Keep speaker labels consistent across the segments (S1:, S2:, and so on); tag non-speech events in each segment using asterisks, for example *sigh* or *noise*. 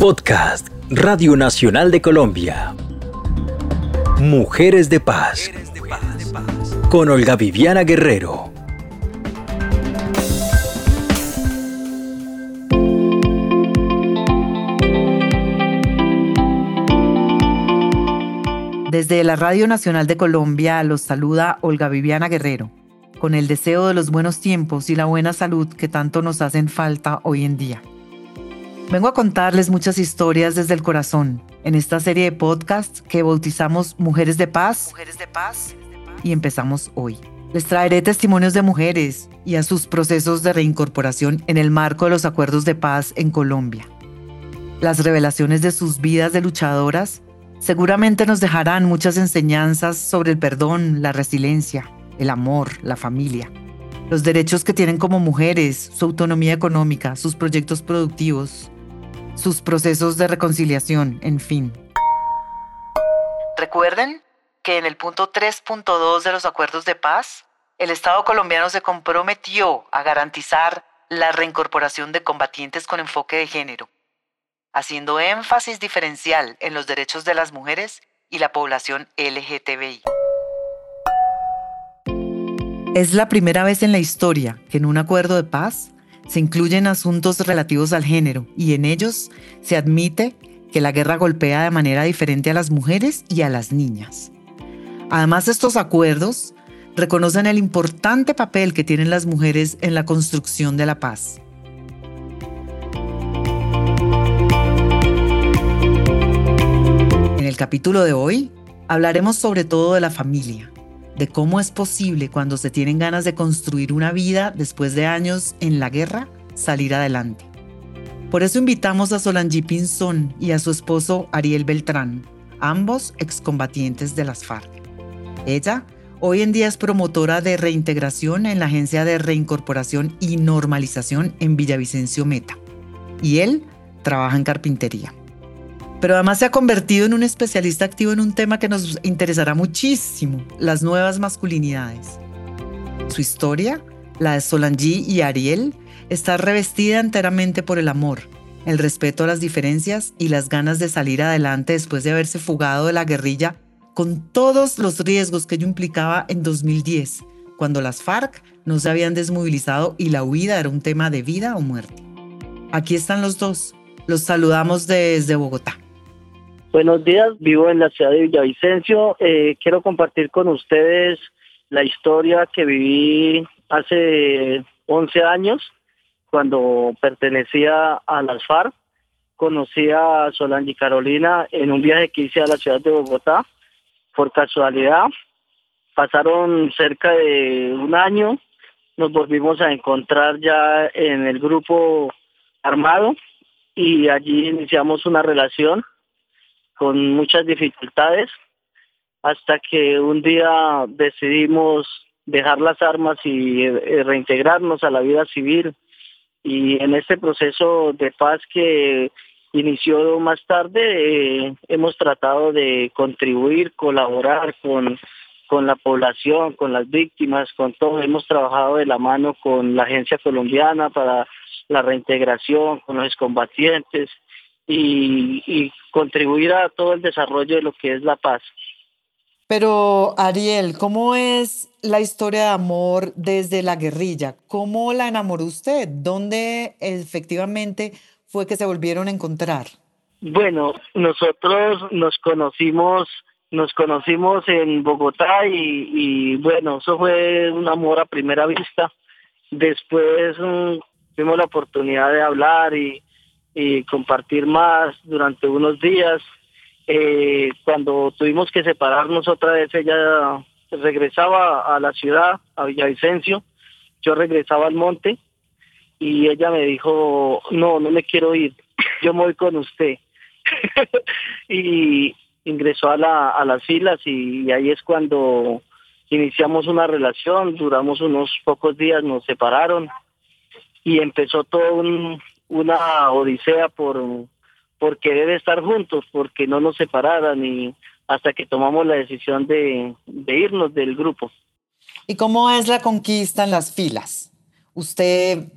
S1: Podcast Radio Nacional de Colombia. Mujeres de Paz. Con Olga Viviana Guerrero.
S2: Desde la Radio Nacional de Colombia los saluda Olga Viviana Guerrero, con el deseo de los buenos tiempos y la buena salud que tanto nos hacen falta hoy en día. Vengo a contarles muchas historias desde el corazón en esta serie de podcasts que bautizamos Mujeres de Paz, Mujeres de Paz y empezamos hoy. Les traeré testimonios de mujeres y a sus procesos de reincorporación en el marco de los acuerdos de paz en Colombia. Las revelaciones de sus vidas de luchadoras seguramente nos dejarán muchas enseñanzas sobre el perdón, la resiliencia, el amor, la familia, los derechos que tienen como mujeres, su autonomía económica, sus proyectos productivos, sus procesos de reconciliación, en fin. Recuerden que en el punto 3.2 de los acuerdos de paz, el Estado colombiano se comprometió a garantizar la reincorporación de combatientes con enfoque de género, haciendo énfasis diferencial en los derechos de las mujeres y la población LGTBI. Es la primera vez en la historia que en un acuerdo de paz se incluyen asuntos relativos al género y en ellos se admite que la guerra golpea de manera diferente a las mujeres y a las niñas. Además, estos acuerdos reconocen el importante papel que tienen las mujeres en la construcción de la paz. En el capítulo de hoy hablaremos sobre todo de la familia, de cómo es posible cuando se tienen ganas de construir una vida después de años en la guerra, salir adelante. Por eso invitamos a Solange Pinzón y a su esposo Ariel Beltrán, ambos excombatientes de las FARC. Ella hoy en día es promotora de reintegración en la Agencia de Reincorporación y Normalización en Villavicencio Meta. Y él trabaja en carpintería pero además se ha convertido en un especialista activo en un tema que nos interesará muchísimo, las nuevas masculinidades. Su historia, la de Solange y Ariel, está revestida enteramente por el amor, el respeto a las diferencias y las ganas de salir adelante después de haberse fugado de la guerrilla con todos los riesgos que ello implicaba en 2010, cuando las FARC no se habían desmovilizado y la huida era un tema de vida o muerte. Aquí están los dos. Los saludamos desde Bogotá.
S3: Buenos días, vivo en la ciudad de Villavicencio. Eh, quiero compartir con ustedes la historia que viví hace 11 años, cuando pertenecía a las FARC. Conocí a Solange Carolina en un viaje que hice a la ciudad de Bogotá, por casualidad. Pasaron cerca de un año, nos volvimos a encontrar ya en el grupo armado y allí iniciamos una relación con muchas dificultades hasta que un día decidimos dejar las armas y eh, reintegrarnos a la vida civil. Y en este proceso de paz que inició más tarde, eh, hemos tratado de contribuir, colaborar con, con la población, con las víctimas, con todo. Hemos trabajado de la mano con la Agencia Colombiana para la reintegración, con los combatientes y, contribuir a todo el desarrollo de lo que es la paz.
S2: Pero Ariel, ¿cómo es la historia de amor desde la guerrilla? ¿Cómo la enamoró usted? ¿Dónde efectivamente fue que se volvieron a encontrar?
S3: Bueno, nosotros nos conocimos, nos conocimos en Bogotá y, y bueno, eso fue un amor a primera vista. Después mm, tuvimos la oportunidad de hablar y, y compartir más durante unos días. Eh, cuando tuvimos que separarnos otra vez, ella regresaba a la ciudad, a Villavicencio, yo regresaba al monte y ella me dijo, no, no me quiero ir, *coughs* yo me voy con usted. *laughs* y ingresó a, la, a las filas y ahí es cuando iniciamos una relación, duramos unos pocos días, nos separaron y empezó todo un, una odisea por, por querer estar juntos, porque no nos separaran y hasta que tomamos la decisión de, de irnos del grupo.
S2: ¿Y cómo es la conquista en las filas? ¿Usted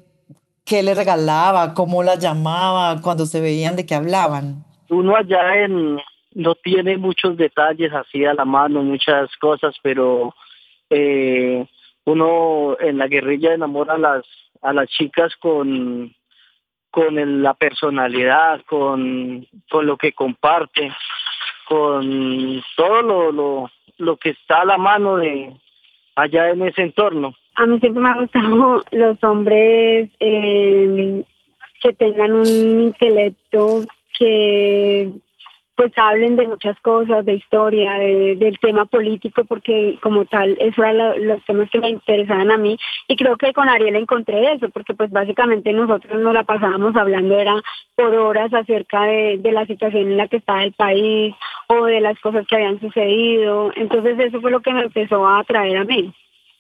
S2: ¿Qué le regalaba? ¿Cómo la llamaba? Cuando se veían, ¿de qué hablaban?
S3: Uno allá en, no tiene muchos detalles así a la mano, muchas cosas, pero eh, uno en la guerrilla enamora a las, a las chicas con, con la personalidad, con, con lo que comparte, con todo lo, lo, lo que está a la mano de allá en ese entorno.
S4: A mí siempre me han gustado los hombres eh, que tengan un intelecto que pues hablen de muchas cosas, de historia, del tema político, porque como tal, eso eran los temas que me interesaban a mí. Y creo que con Ariel encontré eso, porque pues básicamente nosotros nos la pasábamos hablando, era por horas acerca de, de la situación en la que estaba el país o de las cosas que habían sucedido. Entonces eso fue lo que me empezó a atraer a mí.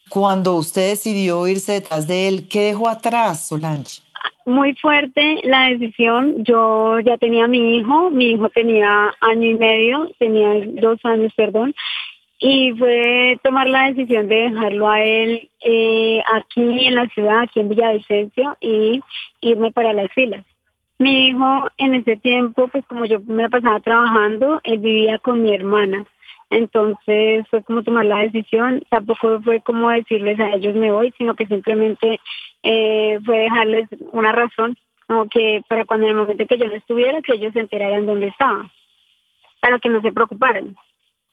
S2: Cuando usted decidió irse detrás de él, ¿qué dejó atrás, Solange?
S4: Muy fuerte la decisión. Yo ya tenía mi hijo, mi hijo tenía año y medio, tenía dos años, perdón, y fue tomar la decisión de dejarlo a él eh, aquí en la ciudad, aquí en Villavicencio, y irme para las filas. Mi hijo en ese tiempo, pues como yo me pasaba trabajando, él vivía con mi hermana. Entonces fue como tomar la decisión, tampoco fue como decirles a ellos me voy, sino que simplemente eh, fue dejarles una razón, como que para cuando en el momento que yo no estuviera, que ellos se enteraran dónde estaba, para que no se preocuparan.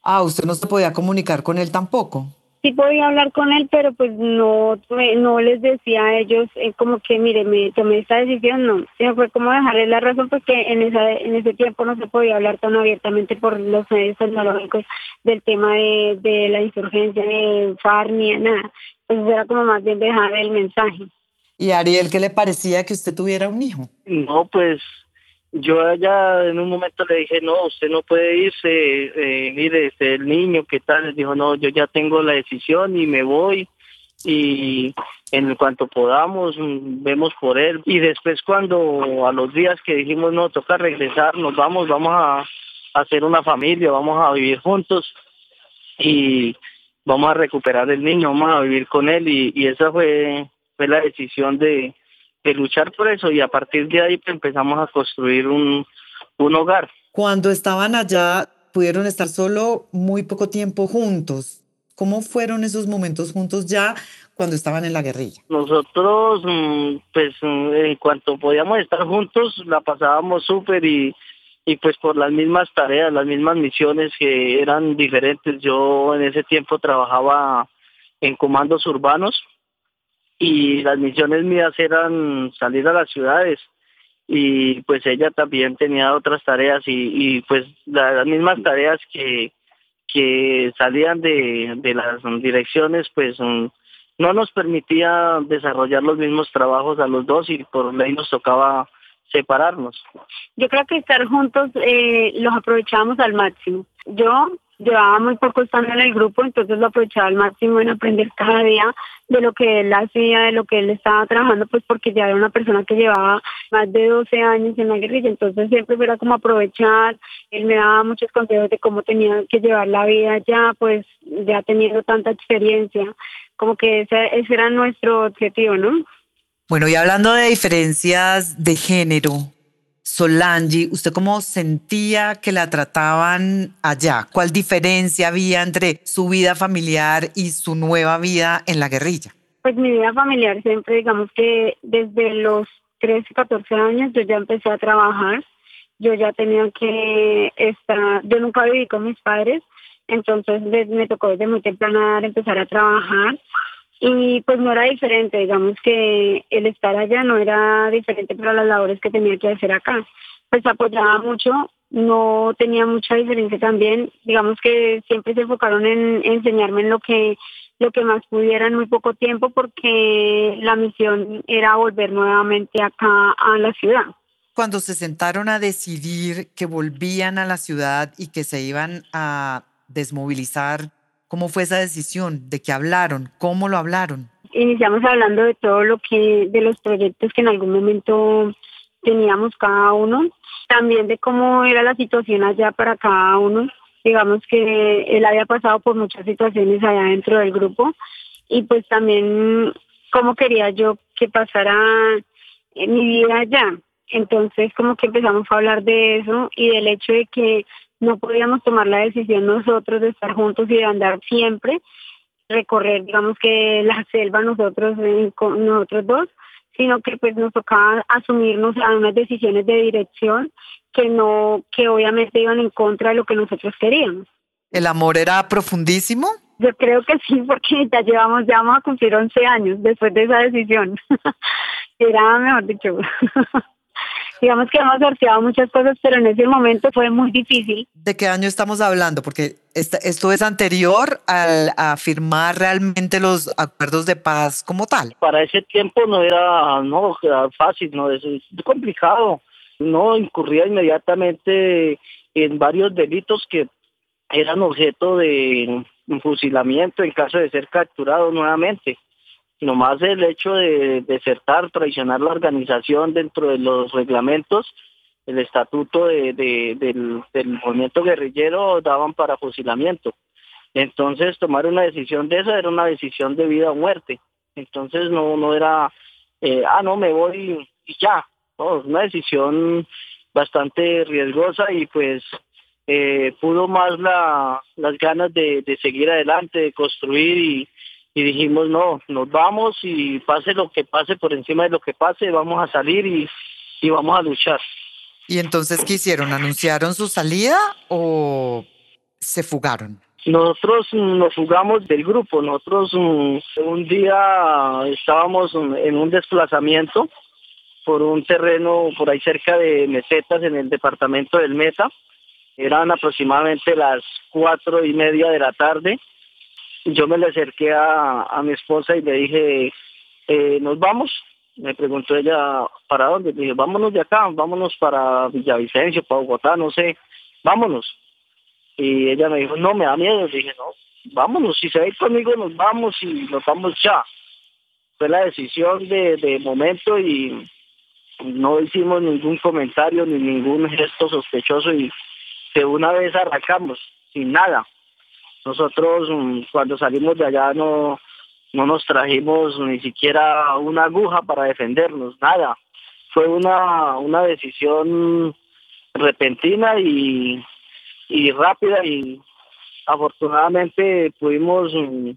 S2: Ah, usted no se podía comunicar con él tampoco.
S4: Sí podía hablar con él, pero pues no no les decía a ellos eh, como que, mire, me tomé esta decisión, no. Sino fue como dejarles la razón porque en, esa, en ese tiempo no se podía hablar tan abiertamente por los medios tecnológicos del tema de, de la insurgencia, de FARC, ni nada. Entonces era como más bien dejar el mensaje.
S2: ¿Y Ariel qué le parecía que usted tuviera un hijo?
S3: No, pues yo allá en un momento le dije, no, usted no puede irse, eh, mire, este, el niño, ¿qué tal? Dijo, no, yo ya tengo la decisión y me voy y en cuanto podamos mm, vemos por él. Y después cuando a los días que dijimos, no, toca regresar, nos vamos, vamos a, hacer una familia, vamos a vivir juntos y vamos a recuperar el niño, vamos a vivir con él y, y esa fue fue la decisión de, de luchar por eso y a partir de ahí pues, empezamos a construir un, un hogar.
S2: Cuando estaban allá, pudieron estar solo muy poco tiempo juntos. ¿Cómo fueron esos momentos juntos ya cuando estaban en la guerrilla?
S3: Nosotros, mm, pues mm, en cuanto podíamos estar juntos, la pasábamos súper y, y pues por las mismas tareas, las mismas misiones que eran diferentes. Yo en ese tiempo trabajaba en comandos urbanos y las misiones mías eran salir a las ciudades y pues ella también tenía otras tareas y, pues las mismas tareas que, que salían de, de las direcciones pues mm, no nos permitía desarrollar los mismos trabajos a los dos y por ley nos tocaba separarnos.
S4: Yo creo que estar juntos eh, los aprovechamos al máximo. Yo llevaba muy poco estando en el grupo, entonces lo aprovechaba al máximo en aprender cada día de lo que él hacía, de lo que él estaba trabajando, pues porque ya era una persona que llevaba más de 12 años en la guerrilla, entonces siempre era como aprovechar, él me daba muchos consejos de cómo tenía que llevar la vida ya, pues ya teniendo tanta experiencia, como que ese, ese era nuestro objetivo, ¿no?
S2: Bueno, y hablando de diferencias de género, Solange, ¿usted cómo sentía que la trataban allá? ¿Cuál diferencia había entre su vida familiar y su nueva vida en la guerrilla?
S4: Pues mi vida familiar siempre, digamos que desde los 13, 14 años yo ya empecé a trabajar, yo ya tenía que estar, yo nunca viví con mis padres, entonces me tocó desde muy temprana empezar a trabajar y pues no era diferente, digamos que el estar allá no era diferente para las labores que tenía que hacer acá. Pues apoyaba mucho, no tenía mucha diferencia también, digamos que siempre se enfocaron en enseñarme en lo que lo que más pudiera en muy poco tiempo porque la misión era volver nuevamente acá a la ciudad.
S2: Cuando se sentaron a decidir que volvían a la ciudad y que se iban a desmovilizar ¿Cómo fue esa decisión? ¿De qué hablaron? ¿Cómo lo hablaron?
S4: Iniciamos hablando de todo lo que, de los proyectos que en algún momento teníamos cada uno, también de cómo era la situación allá para cada uno. Digamos que él había pasado por muchas situaciones allá dentro del grupo y pues también cómo quería yo que pasara eh, mi vida allá. Entonces como que empezamos a hablar de eso y del hecho de que no podíamos tomar la decisión nosotros de estar juntos y de andar siempre, recorrer digamos que la selva nosotros, eh, nosotros dos, sino que pues nos tocaba asumirnos a unas decisiones de dirección que no, que obviamente iban en contra de lo que nosotros queríamos.
S2: ¿El amor era profundísimo?
S4: Yo creo que sí, porque ya llevamos, ya vamos a cumplir 11 años después de esa decisión. *laughs* era, mejor dicho, *laughs* digamos que hemos sorteado muchas cosas, pero en ese momento fue muy difícil.
S2: ¿De qué año estamos hablando? Porque esto es anterior al, a firmar realmente los acuerdos de paz como tal.
S3: Para ese tiempo no era, no, era fácil, no, es, complicado. No incurría inmediatamente en varios delitos que eran objeto de fusilamiento en caso de ser capturado nuevamente nomás el hecho de desertar, traicionar la organización dentro de los reglamentos, el estatuto de, del, movimiento guerrillero daban para fusilamiento. Entonces tomar una decisión de esa era una decisión de vida o muerte. Entonces no, no era, eh, ah, no, me voy y ya. No, una decisión bastante riesgosa y pues eh, pudo más la, las ganas de seguir adelante, de construir y, y dijimos, no, nos vamos y pase lo que pase, por encima de lo que pase, vamos a salir y, y vamos a luchar.
S2: ¿Y entonces qué hicieron? ¿Anunciaron su salida o se fugaron?
S3: Nosotros nos fugamos del grupo. Nosotros mm, un día estábamos en un desplazamiento por un terreno por ahí cerca de Mesetas en el departamento del Meta. Eran aproximadamente las cuatro y media de la tarde yo me le acerqué a, mi esposa y le dije, eh, ¿nos vamos? Me preguntó ella, ¿para dónde? Le dije, vámonos de acá, vámonos para Villavicencio, para Bogotá, no sé, vámonos. Y ella me dijo, no, me da miedo. Dije, no, vámonos, si se va conmigo nos vamos y nos vamos ya. Fue la decisión de, de momento y no hicimos ningún comentario ni ningún gesto sospechoso y de una vez arrancamos, sin nada. Nosotros mm, cuando salimos de allá no, no nos trajimos ni siquiera una aguja para defendernos, nada. Fue una, una decisión repentina y, y rápida y afortunadamente pudimos mm,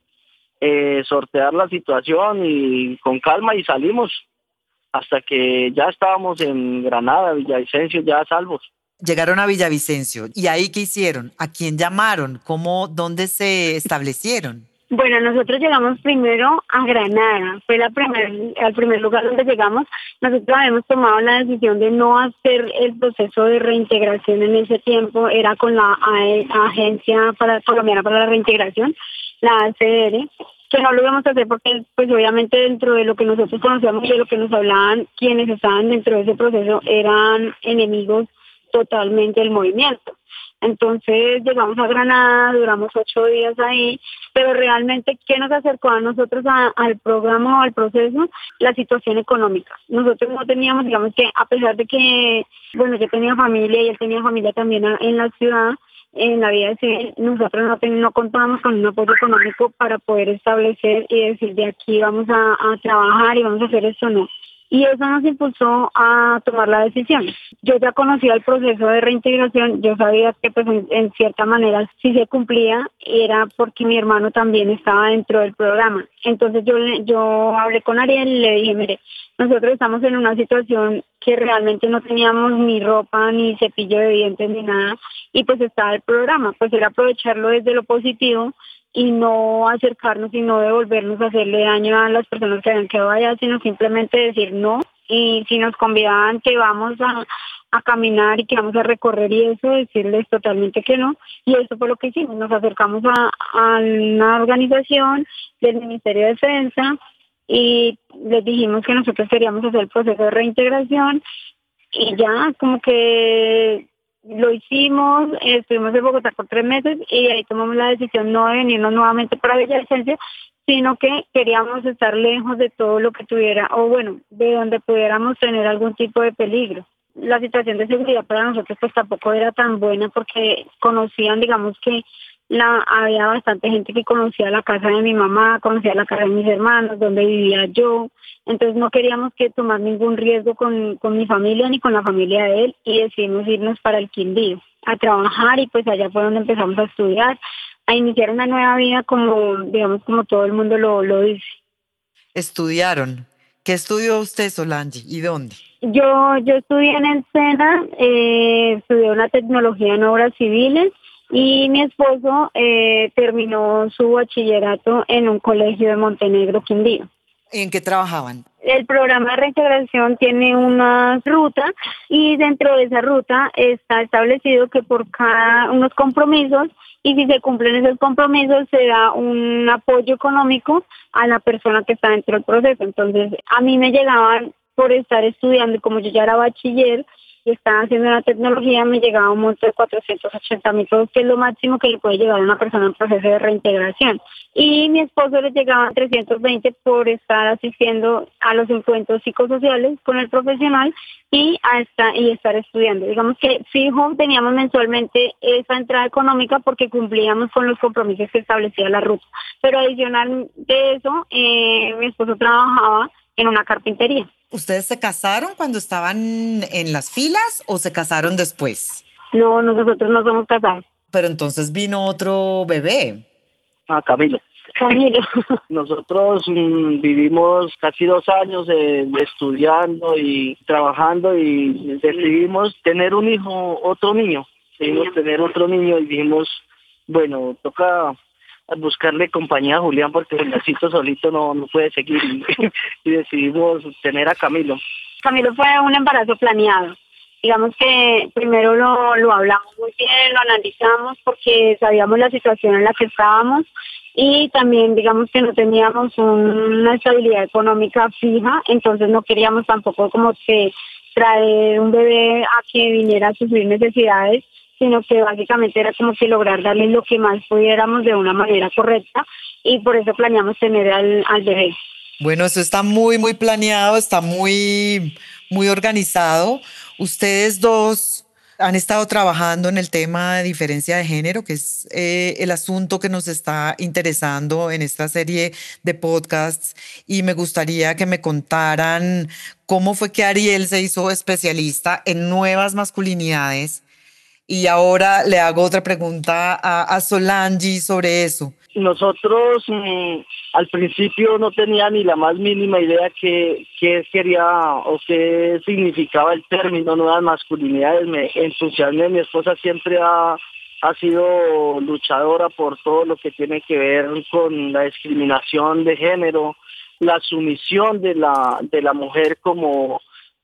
S3: eh, sortear la situación y con calma y salimos hasta que ya estábamos en Granada, Villavicencio, ya salvos
S2: llegaron a Villavicencio. ¿Y ahí qué hicieron? ¿A quién llamaron? ¿Cómo, dónde se establecieron?
S4: Bueno, nosotros llegamos primero a Granada, fue la primer, el primer lugar donde llegamos. Nosotros habíamos tomado la decisión de no hacer el proceso de reintegración en ese tiempo, era con la Agencia para, Colombiana para la Reintegración, la ACR, que no lo íbamos a hacer porque pues obviamente dentro de lo que nosotros conocíamos y de lo que nos hablaban quienes estaban dentro de ese proceso eran enemigos totalmente el movimiento. Entonces llegamos a Granada, duramos ocho días ahí, pero realmente, ¿qué nos acercó a nosotros al programa o al proceso? La situación económica. Nosotros no teníamos, digamos que a pesar de que, bueno, yo tenía familia y él tenía familia también en la ciudad, en la vida civil, nosotros no, no contábamos con un apoyo económico para poder establecer y decir de aquí vamos a, a trabajar y vamos a hacer esto, no y eso nos impulsó a tomar la decisión. Yo ya conocía el proceso de reintegración, yo sabía que pues en, cierta manera si se cumplía era porque mi hermano también estaba dentro del programa. Entonces yo, yo hablé con Ariel y le dije, mire, nosotros estamos en una situación que realmente no teníamos ni ropa, ni cepillo de dientes, ni nada, y pues estaba el programa, pues era aprovecharlo desde lo positivo y no acercarnos y no devolvernos a hacerle daño a las personas que habían quedado allá, sino simplemente decir no. Y si nos convidaban que vamos a, caminar y que vamos a recorrer y eso, decirles totalmente que no. Y eso fue lo que hicimos. Nos acercamos a, a una organización del Ministerio de Defensa y les dijimos que nosotros queríamos hacer el proceso de reintegración y ya como que lo hicimos, estuvimos en Bogotá por tres meses y ahí tomamos la decisión no de venirnos nuevamente para Villavicencio, sino que queríamos estar lejos de todo lo que tuviera, o bueno, de donde pudiéramos tener algún tipo de peligro. La situación de seguridad para nosotros pues tampoco era tan buena porque conocían, digamos que la, había bastante gente que conocía la casa de mi mamá, conocía la casa de mis hermanos, donde vivía yo. Entonces no queríamos que tomar ningún riesgo con, con mi familia ni con la familia de él y decidimos irnos para el Quindío a trabajar y pues allá fue donde empezamos a estudiar, a iniciar una nueva vida como, digamos, como todo el mundo lo, lo dice.
S2: Estudiaron. ¿Qué estudió usted, Solange, y dónde?
S4: Yo, yo estudié en el SENA, eh, estudié una tecnología en obras civiles y mi esposo eh, terminó su bachillerato en un colegio de Montenegro, Quindío.
S2: ¿En qué trabajaban?
S4: El programa de reintegración tiene una ruta y dentro de esa ruta está establecido que por cada unos compromisos y si se cumplen esos compromisos se da un apoyo económico a la persona que está dentro del proceso. Entonces a mí me llegaban por estar estudiando y como yo ya era bachiller, y estaba haciendo una tecnología, me llegaba un monto de 480 mil pesos, que es lo máximo que le puede llegar a una persona en proceso de reintegración. Y mi esposo le llegaba 320 por estar asistiendo a los encuentros psicosociales con el profesional y, a esta, y estar estudiando. Digamos que fijo teníamos mensualmente esa entrada económica porque cumplíamos con los compromisos que establecía la ruta. Pero adicional de eso, eh, mi esposo trabajaba en una carpintería.
S2: ¿Ustedes se casaron cuando estaban en las filas o se casaron después?
S4: No, nosotros no somos casados.
S2: Pero entonces vino otro bebé.
S3: Ah, Camilo.
S4: Camilo. *laughs*
S3: Nosotros mm, vivimos casi dos años eh, estudiando y trabajando y decidimos tener un hijo, otro niño. Decidimos tener otro niño y dijimos, bueno, toca buscarle compañía a Julián porque el Juliancito solito no, no puede seguir *laughs* y, decidimos tener a Camilo.
S4: Camilo fue un embarazo planeado. Digamos que primero lo, lo hablamos muy bien, lo analizamos porque sabíamos la situación en la que estábamos y también digamos que no teníamos una estabilidad económica fija, entonces no queríamos tampoco como que traer un bebé a que viniera a sufrir necesidades sino que básicamente era como que lograr darle lo que más pudiéramos de una manera correcta y por eso planeamos tener al, al bebé.
S2: Bueno, eso está muy, muy planeado, está muy, muy organizado. Ustedes dos han estado trabajando en el tema de diferencia de género, que es eh, el asunto que nos está interesando en esta serie de podcasts. Y me gustaría que me contaran cómo fue que Ariel se hizo especialista en nuevas masculinidades y ahora le hago otra pregunta a, a Solange sobre eso.
S3: Nosotros mm, al principio no tenía ni la más mínima idea que, qué quería o qué significaba el término nuevas masculinidades. Me entusiasmé, mi esposa siempre ha, ha sido luchadora por todo lo que tiene que ver con la discriminación de género, la sumisión de la, de la mujer como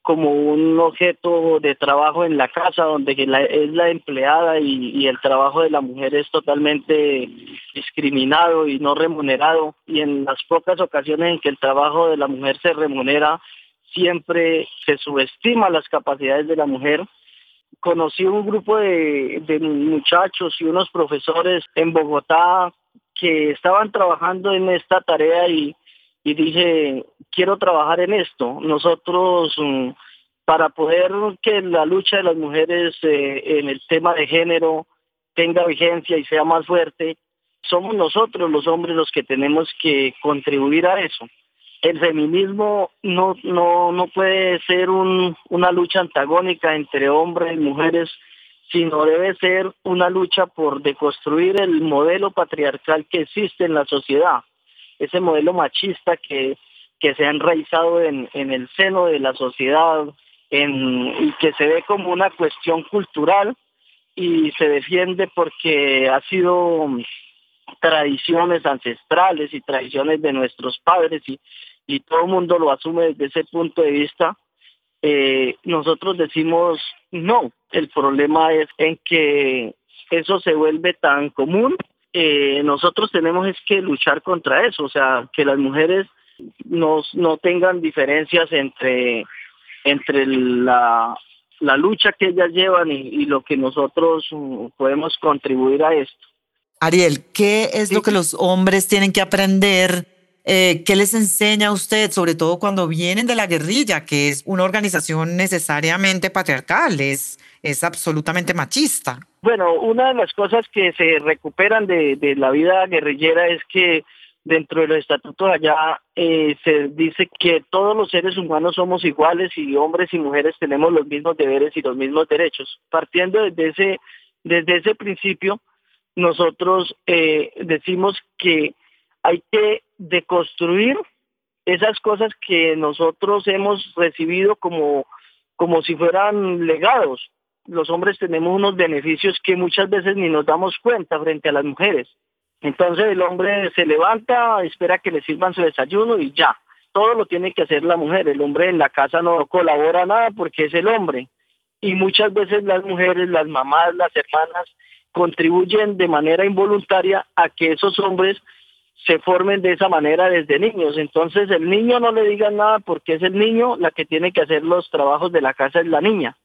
S3: como un objeto de trabajo en la casa donde es la empleada y, el trabajo de la mujer es totalmente discriminado y no remunerado. Y en las pocas ocasiones en que el trabajo de la mujer se remunera siempre se subestima las capacidades de la mujer. Conocí un grupo de, muchachos y unos profesores en Bogotá que estaban trabajando en esta tarea y, y dije, quiero trabajar en esto. Nosotros, mm, para poder que la lucha de las mujeres eh, en el tema de género tenga vigencia y sea más fuerte, somos nosotros los hombres los que tenemos que contribuir a eso. El feminismo no, no, no puede ser un, una lucha antagónica entre hombres y mujeres, sino debe ser una lucha por deconstruir el modelo patriarcal que existe en la sociedad ese modelo machista que, que se ha enraizado en, en el seno de la sociedad en, y que se ve como una cuestión cultural y se defiende porque ha sido tradiciones ancestrales y tradiciones de nuestros padres y, y todo el mundo lo asume desde ese punto de vista, eh, nosotros decimos no, el problema es en que eso se vuelve tan común eh, nosotros tenemos es que luchar contra eso, o sea, que las mujeres no, no tengan diferencias entre, entre la, la lucha que ellas llevan y, lo que nosotros mm, podemos contribuir a esto.
S2: Ariel, ¿qué es lo que los hombres tienen que aprender? Eh, ¿Qué les enseña a usted, sobre todo cuando vienen de la guerrilla, que es una organización necesariamente patriarcal, es, es absolutamente machista?
S3: Bueno, una de las cosas que se recuperan de, la vida guerrillera es que dentro de los estatutos allá eh, se dice que todos los seres humanos somos iguales y hombres y mujeres tenemos los mismos deberes y los mismos derechos. Partiendo desde ese, desde ese principio, nosotros eh, decimos que hay que deconstruir esas cosas que nosotros hemos recibido como, como si fueran legados. Los hombres tenemos unos beneficios que muchas veces ni nos damos cuenta frente a las mujeres. Entonces el hombre se levanta, espera que le sirvan su desayuno y ya. Todo lo tiene que hacer la mujer. El hombre en la casa no colabora nada porque es el hombre. Y muchas veces las mujeres, las mamás, las hermanas, contribuyen de manera involuntaria a que esos hombres se formen de esa manera desde niños. Entonces el niño no le diga nada porque es el niño la que tiene que hacer los trabajos de la casa es la niña.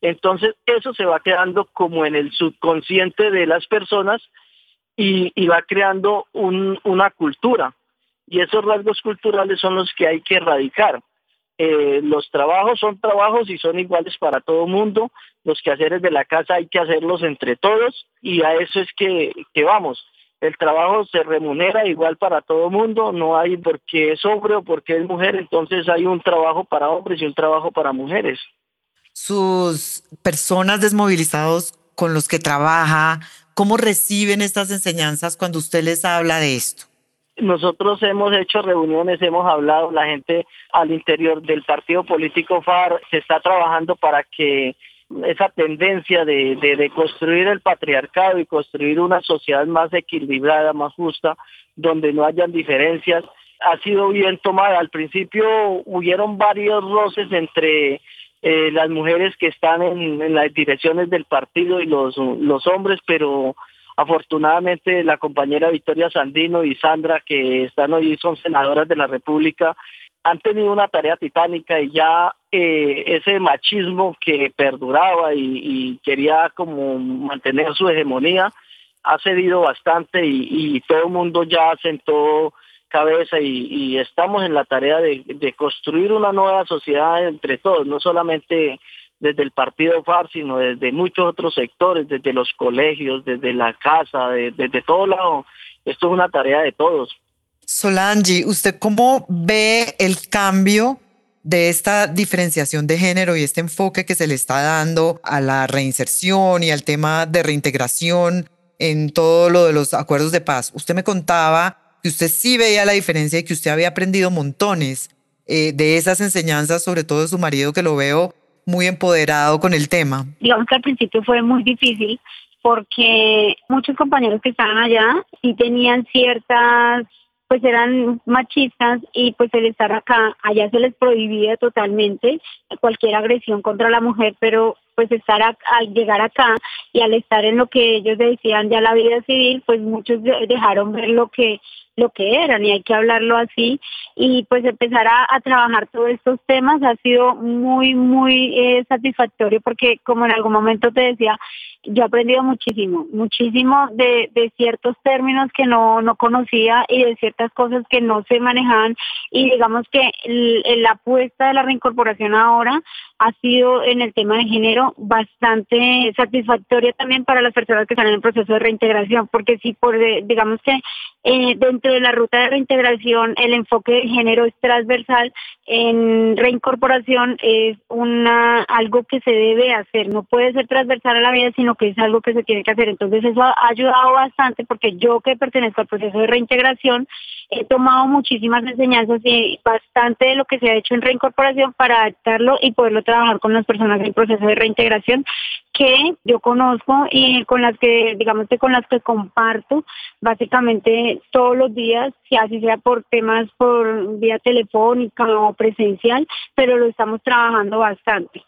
S3: Entonces eso se va quedando como en el subconsciente de las personas y, va creando una cultura. Y esos rasgos culturales son los que hay que erradicar. Eh, los trabajos son trabajos y son iguales para todo mundo. Los quehaceres de la casa hay que hacerlos entre todos y a eso es que, vamos. El trabajo se remunera igual para todo mundo, no hay porque es hombre o porque es mujer, entonces hay un trabajo para hombres y un trabajo para mujeres.
S2: Sus personas desmovilizados con los que trabaja, ¿Cómo reciben estas enseñanzas cuando usted les habla de esto?
S3: Nosotros hemos hecho reuniones, hemos hablado, la gente al interior del partido político FAR se está trabajando para que esa tendencia de, de, construir el patriarcado y construir una sociedad más equilibrada, más justa, donde no hayan diferencias, ha sido bien tomada. Al principio hubieron varios roces entre eh, las mujeres que están en, las direcciones del partido y los, los hombres, pero afortunadamente la compañera Victoria Sandino y Sandra, que están hoy, son senadoras de la República, han tenido una tarea titánica y ya eh, ese machismo que perduraba y, quería como mantener su hegemonía ha cedido bastante y, y todo el mundo ya sentó cabeza y, estamos en la tarea de, construir una nueva sociedad entre todos, no solamente desde el partido FAR, sino desde muchos otros sectores, desde los colegios, desde la casa, desde todo lado. Esto es una tarea de todos.
S2: Solange, ¿usted cómo ve el cambio de esta diferenciación de género y este enfoque que se le está dando a la reinserción y al tema de reintegración en todo lo de los acuerdos de paz? Usted me contaba que usted sí veía la diferencia y que usted había aprendido montones eh, de esas enseñanzas, sobre todo de su marido, que lo veo muy empoderado con el tema.
S4: Digamos que al principio fue muy difícil porque muchos compañeros que estaban allá sí tenían ciertas pues eran machistas y pues el estar acá, allá se les prohibía totalmente cualquier agresión contra la mujer, pero pues estar al llegar acá y al estar en lo que ellos decían ya la vida civil, pues muchos dejaron ver lo que lo que eran y hay que hablarlo así. Y pues empezar a, trabajar todos estos temas ha sido muy muy eh, satisfactorio porque como en algún momento te decía yo he aprendido muchísimo muchísimo de, ciertos términos que no, no conocía y de ciertas cosas que no se manejaban. Y digamos que la apuesta de la reincorporación ahora ha sido en el tema de género bastante satisfactoria también para las personas que están en el proceso de reintegración, porque si por digamos que eh, dentro de la ruta de reintegración el enfoque de género es transversal, en reincorporación es una algo que se debe hacer, no puede ser transversal a la vida, sino que es algo que se tiene que hacer. Entonces eso ha ayudado bastante porque yo que pertenezco al proceso de reintegración he tomado muchísimas enseñanzas y bastante de lo que se ha hecho en reincorporación para adaptarlo y poderlo trabajar con las personas en proceso de reintegración que yo conozco y con las que, digamos que con las que comparto básicamente todos los días, si sea por temas por vía telefónica o presencial, pero lo estamos trabajando bastante.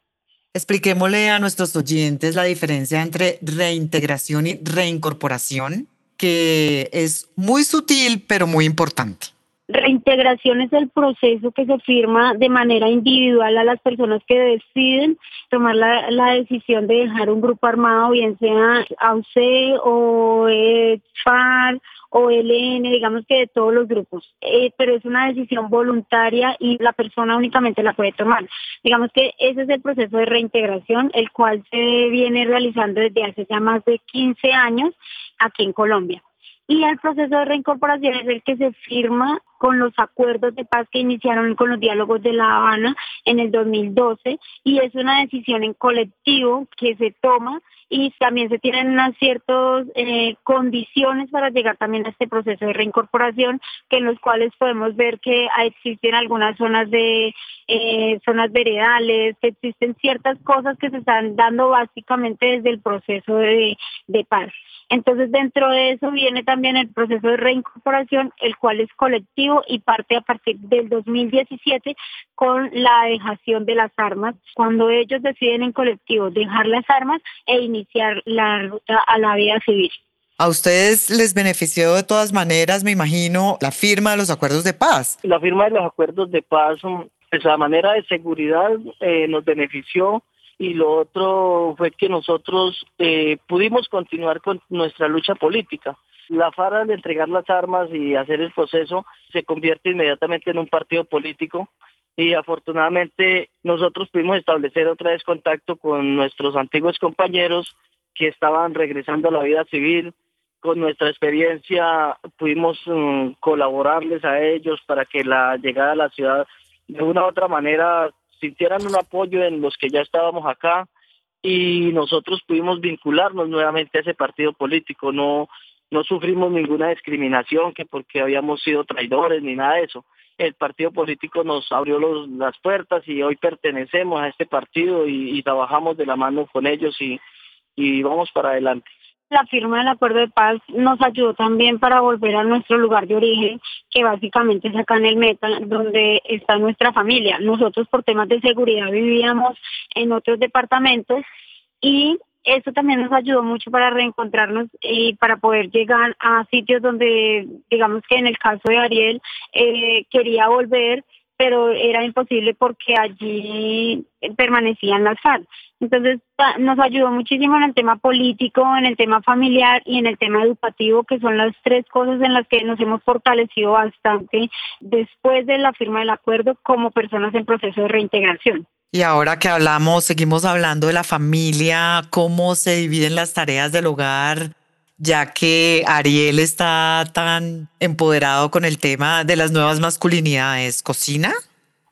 S2: Expliquémosle a nuestros oyentes la diferencia entre reintegración y reincorporación que es muy sutil pero muy importante.
S4: Reintegración es el proceso que se firma de manera individual a las personas que deciden tomar la, decisión de dejar un grupo armado, bien sea AUC o FAR o LN, digamos que de todos los grupos, eh, pero es una decisión voluntaria y la persona únicamente la puede tomar. Digamos que ese es el proceso de reintegración, el cual se viene realizando desde hace ya más de 15 años aquí en Colombia. Y el proceso de reincorporación es el que se firma con los acuerdos de paz que iniciaron con los diálogos de La Habana en el 2012 y es una decisión en colectivo que se toma y también se tienen unas ciertas eh, condiciones para llegar también a este proceso de reincorporación, que en los cuales podemos ver que existen algunas zonas de eh, zonas veredales, que existen ciertas cosas que se están dando básicamente desde el proceso de, de paz. Entonces, dentro de eso viene también el proceso de reincorporación, el cual es colectivo y parte a partir del 2017 con la dejación de las armas, cuando ellos deciden en colectivo dejar las armas e iniciar la ruta a la vida civil.
S2: A ustedes les benefició de todas maneras, me imagino, la firma de los acuerdos de paz.
S3: La firma de los acuerdos de paz, pues a manera de seguridad, eh, nos benefició y lo otro fue que nosotros eh, pudimos continuar con nuestra lucha política. La FARC al entregar las armas y hacer el proceso se convierte inmediatamente en un partido político. Y afortunadamente nosotros pudimos establecer otra vez contacto con nuestros antiguos compañeros que estaban regresando a la vida civil. Con nuestra experiencia pudimos mm, colaborarles a ellos para que la llegada a la ciudad de una u otra manera sintieran un apoyo en los que ya estábamos acá. Y nosotros pudimos vincularnos nuevamente a ese partido político, no, no sufrimos ninguna discriminación que porque habíamos sido traidores ni nada de eso. El partido político nos abrió las puertas y hoy pertenecemos a este partido y, y trabajamos de la mano con ellos y, y vamos para adelante.
S4: La firma del acuerdo de paz nos ayudó también para volver a nuestro lugar de origen, que básicamente es acá en el Meta, donde está nuestra familia. Nosotros por temas de seguridad vivíamos en otros departamentos y eso también nos ayudó mucho para reencontrarnos y para poder llegar a sitios donde, digamos que en el caso de Ariel, eh, quería volver, pero era imposible porque allí permanecían las FARC. Entonces nos ayudó muchísimo en el tema político, en el tema familiar y en el tema educativo, que son las tres cosas en las que nos hemos fortalecido bastante después de la firma del acuerdo como personas en proceso de reintegración.
S2: Y ahora que hablamos, seguimos hablando de la familia, cómo se dividen las tareas del hogar, ya que Ariel está tan empoderado con el tema de las nuevas masculinidades. ¿Cocina?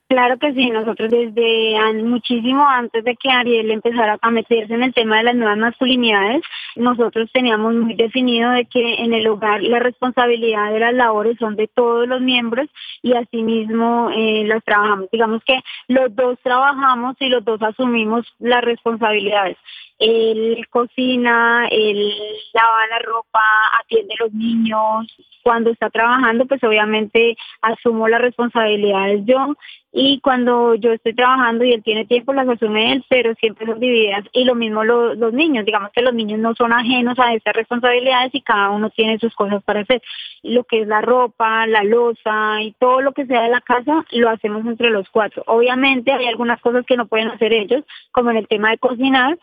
S4: Claro que sí, nosotros desde muchísimo antes de que Ariel empezara a meterse en el tema de las nuevas masculinidades, nosotros teníamos muy definido de que en el hogar la responsabilidad de las labores son de todos los miembros y asimismo eh, las trabajamos. Digamos que los dos trabajamos y los dos asumimos las responsabilidades él cocina, él lava la ropa, atiende a los niños. Cuando está trabajando, pues obviamente asumo las responsabilidades yo y cuando yo estoy trabajando y él tiene tiempo las asume él, pero siempre son divididas. Y lo mismo los niños, digamos que los niños no son ajenos a estas responsabilidades y cada uno tiene sus cosas para hacer. Lo que es la ropa, la losa y todo lo que sea de la casa, lo hacemos entre los cuatro. Obviamente hay algunas cosas que no pueden hacer ellos, como en el tema de cocinar,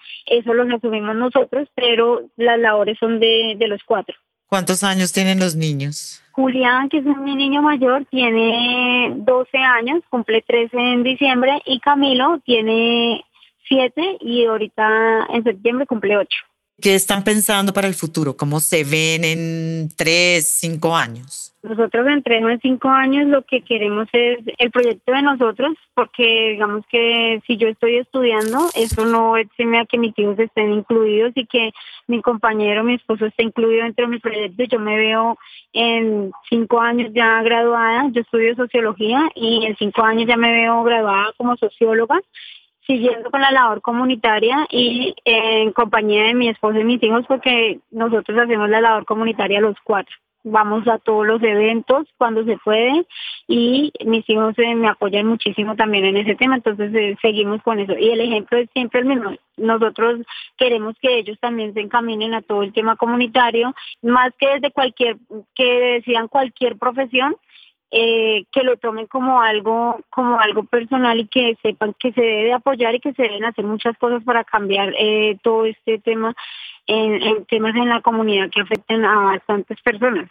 S4: eso lo asumimos nosotros, pero las labores son de, de los cuatro.
S2: ¿Cuántos años tienen los niños?
S4: Julián, que es mi niño mayor, tiene 12 años, cumple 13 en diciembre, y Camilo tiene 7 y ahorita en septiembre cumple 8.
S2: ¿Qué están pensando para el futuro? ¿Cómo se ven en 3, 5 años?
S4: Nosotros en tres o cinco años lo que queremos es el proyecto de nosotros, porque digamos que si yo estoy estudiando, eso no exime a que mis hijos estén incluidos y que mi compañero, mi esposo esté incluido dentro de mi proyecto. Yo me veo en cinco años ya graduada, yo estudio sociología y en cinco años ya me veo graduada como socióloga siguiendo con la labor comunitaria y en compañía de mi esposo y mis hijos porque nosotros hacemos la labor comunitaria los cuatro vamos a todos los eventos cuando se puede y mis hijos eh, me apoyan muchísimo también en ese tema, entonces eh, seguimos con eso. Y el ejemplo es siempre el mismo. Nosotros queremos que ellos también se encaminen a todo el tema comunitario, más que desde cualquier, que decidan cualquier profesión, eh, que lo tomen como algo, como algo personal y que sepan que se debe apoyar y que se deben hacer muchas cosas para cambiar eh, todo este tema en, en temas en la comunidad que afecten a bastantes personas.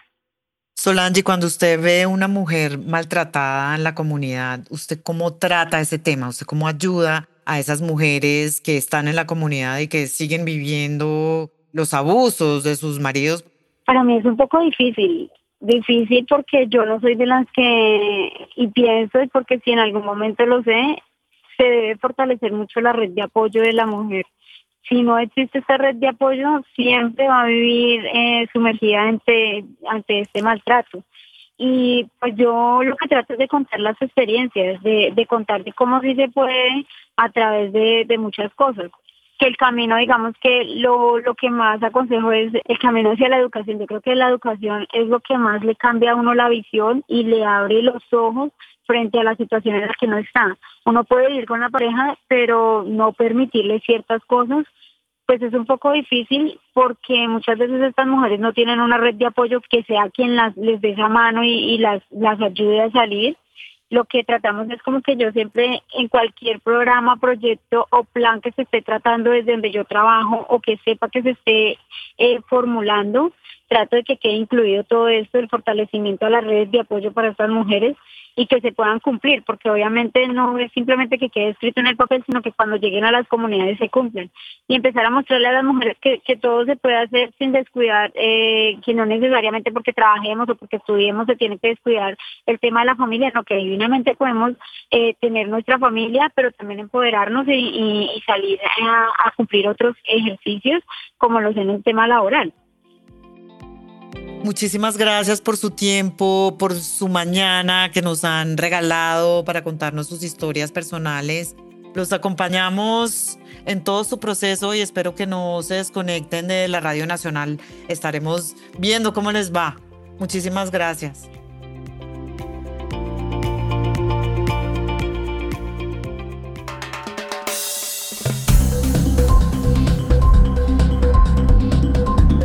S2: Solange, cuando usted ve una mujer maltratada en la comunidad, ¿usted cómo trata ese tema? ¿Usted cómo ayuda a esas mujeres que están en la comunidad y que siguen viviendo los abusos de sus maridos?
S4: Para mí es un poco difícil, difícil porque yo no soy de las que, y pienso, es porque si en algún momento lo sé, se debe fortalecer mucho la red de apoyo de la mujer si no existe esta red de apoyo, siempre va a vivir eh, sumergida ante, ante este maltrato. Y pues yo lo que trato es de contar las experiencias, de, de contar de cómo sí se puede a través de, de muchas cosas. Que el camino, digamos que lo, lo que más aconsejo es el camino hacia la educación. Yo creo que la educación es lo que más le cambia a uno la visión y le abre los ojos frente a la situación en la que no está. Uno puede vivir con la pareja, pero no permitirle ciertas cosas, pues es un poco difícil porque muchas veces estas mujeres no tienen una red de apoyo que sea quien las les dé mano y, y las, las ayude a salir. Lo que tratamos es como que yo siempre en cualquier programa, proyecto o plan que se esté tratando desde donde yo trabajo o que sepa que se esté eh, formulando, trato de que quede incluido todo esto, el fortalecimiento a las redes de apoyo para estas mujeres y que se puedan cumplir, porque obviamente no es simplemente que quede escrito en el papel, sino que cuando lleguen a las comunidades se cumplan. Y empezar a mostrarle a las mujeres que, que todo se puede hacer sin descuidar, eh, que no necesariamente porque trabajemos o porque estudiemos se tiene que descuidar el tema de la familia, no que divinamente podemos eh, tener nuestra familia, pero también empoderarnos y, salir a cumplir otros ejercicios como los en el tema laboral.
S2: Muchísimas gracias por su tiempo, por su mañana que nos han regalado para contarnos sus historias personales. Los acompañamos en todo su proceso y espero que no se desconecten de la Radio Nacional. Estaremos viendo cómo les va. Muchísimas gracias.